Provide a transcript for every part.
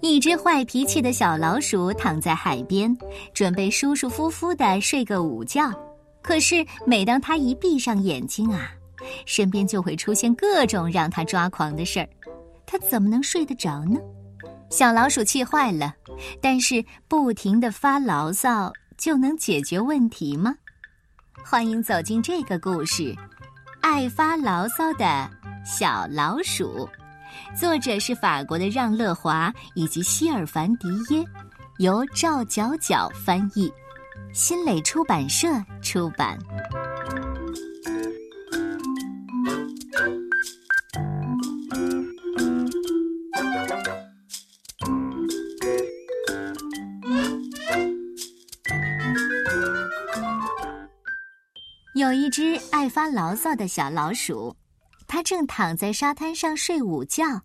一只坏脾气的小老鼠躺在海边，准备舒舒服服的睡个午觉。可是，每当它一闭上眼睛啊，身边就会出现各种让它抓狂的事儿。它怎么能睡得着呢？小老鼠气坏了。但是，不停的发牢骚就能解决问题吗？欢迎走进这个故事，《爱发牢骚的小老鼠》。作者是法国的让·乐华以及希尔凡·迪耶，由赵角角翻译，新蕾出版社出版。有一只爱发牢骚的小老鼠。他正躺在沙滩上睡午觉，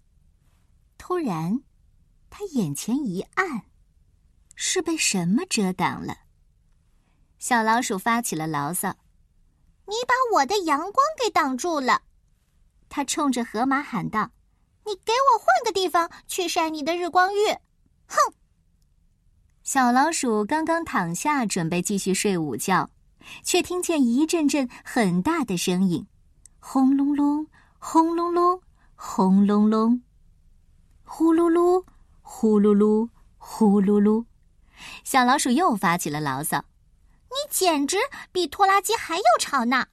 突然，他眼前一暗，是被什么遮挡了？小老鼠发起了牢骚：“你把我的阳光给挡住了！”他冲着河马喊道：“你给我换个地方去晒你的日光浴！”哼！小老鼠刚刚躺下准备继续睡午觉，却听见一阵阵很大的声音，轰隆隆。轰隆隆，轰隆隆，呼噜噜，呼噜噜，呼噜噜。小老鼠又发起了牢骚：“你简直比拖拉机还要吵呢！”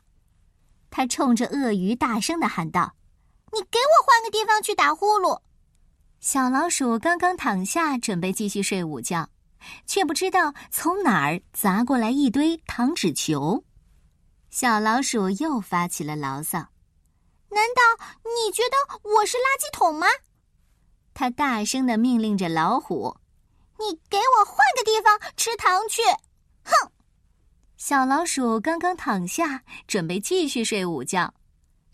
它冲着鳄鱼大声的喊道：“你给我换个地方去打呼噜！”小老鼠刚刚躺下准备继续睡午觉，却不知道从哪儿砸过来一堆糖纸球。小老鼠又发起了牢骚。难道你觉得我是垃圾桶吗？他大声的命令着老虎：“你给我换个地方吃糖去！”哼！小老鼠刚刚躺下，准备继续睡午觉，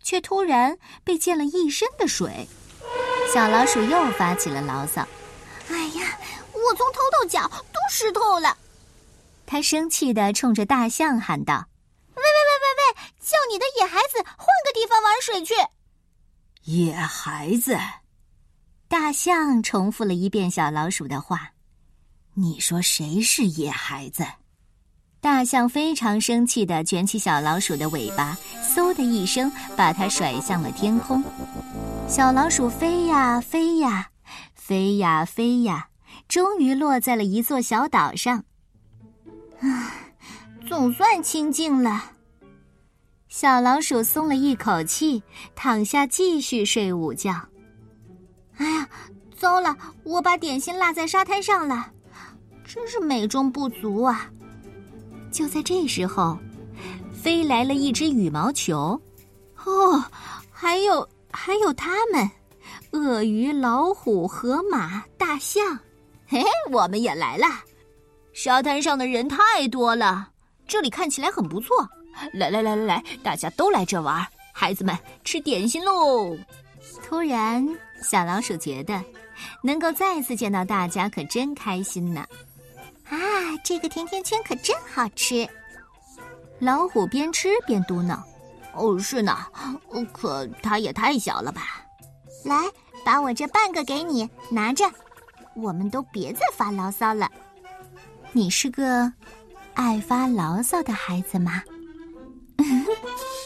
却突然被溅了一身的水。小老鼠又发起了牢骚：“哎呀，我从头到脚都湿透了！”他生气的冲着大象喊道。叫你的野孩子换个地方玩水去。野孩子，大象重复了一遍小老鼠的话。你说谁是野孩子？大象非常生气的卷起小老鼠的尾巴，嗖的一声把它甩向了天空。小老鼠飞呀飞呀，飞呀飞呀，终于落在了一座小岛上。啊，总算清静了。小老鼠松了一口气，躺下继续睡午觉。哎呀，糟了！我把点心落在沙滩上了，真是美中不足啊！就在这时候，飞来了一只羽毛球。哦，还有还有他们，鳄鱼、老虎、河马、大象。嘿，我们也来了。沙滩上的人太多了，这里看起来很不错。来来来来来，大家都来这玩，孩子们吃点心喽！突然，小老鼠觉得能够再次见到大家可真开心呢。啊，这个甜甜圈可真好吃！老虎边吃边嘟囔：“哦，是呢，可它也太小了吧？”来，把我这半个给你，拿着。我们都别再发牢骚了。你是个爱发牢骚的孩子吗？嗯 哼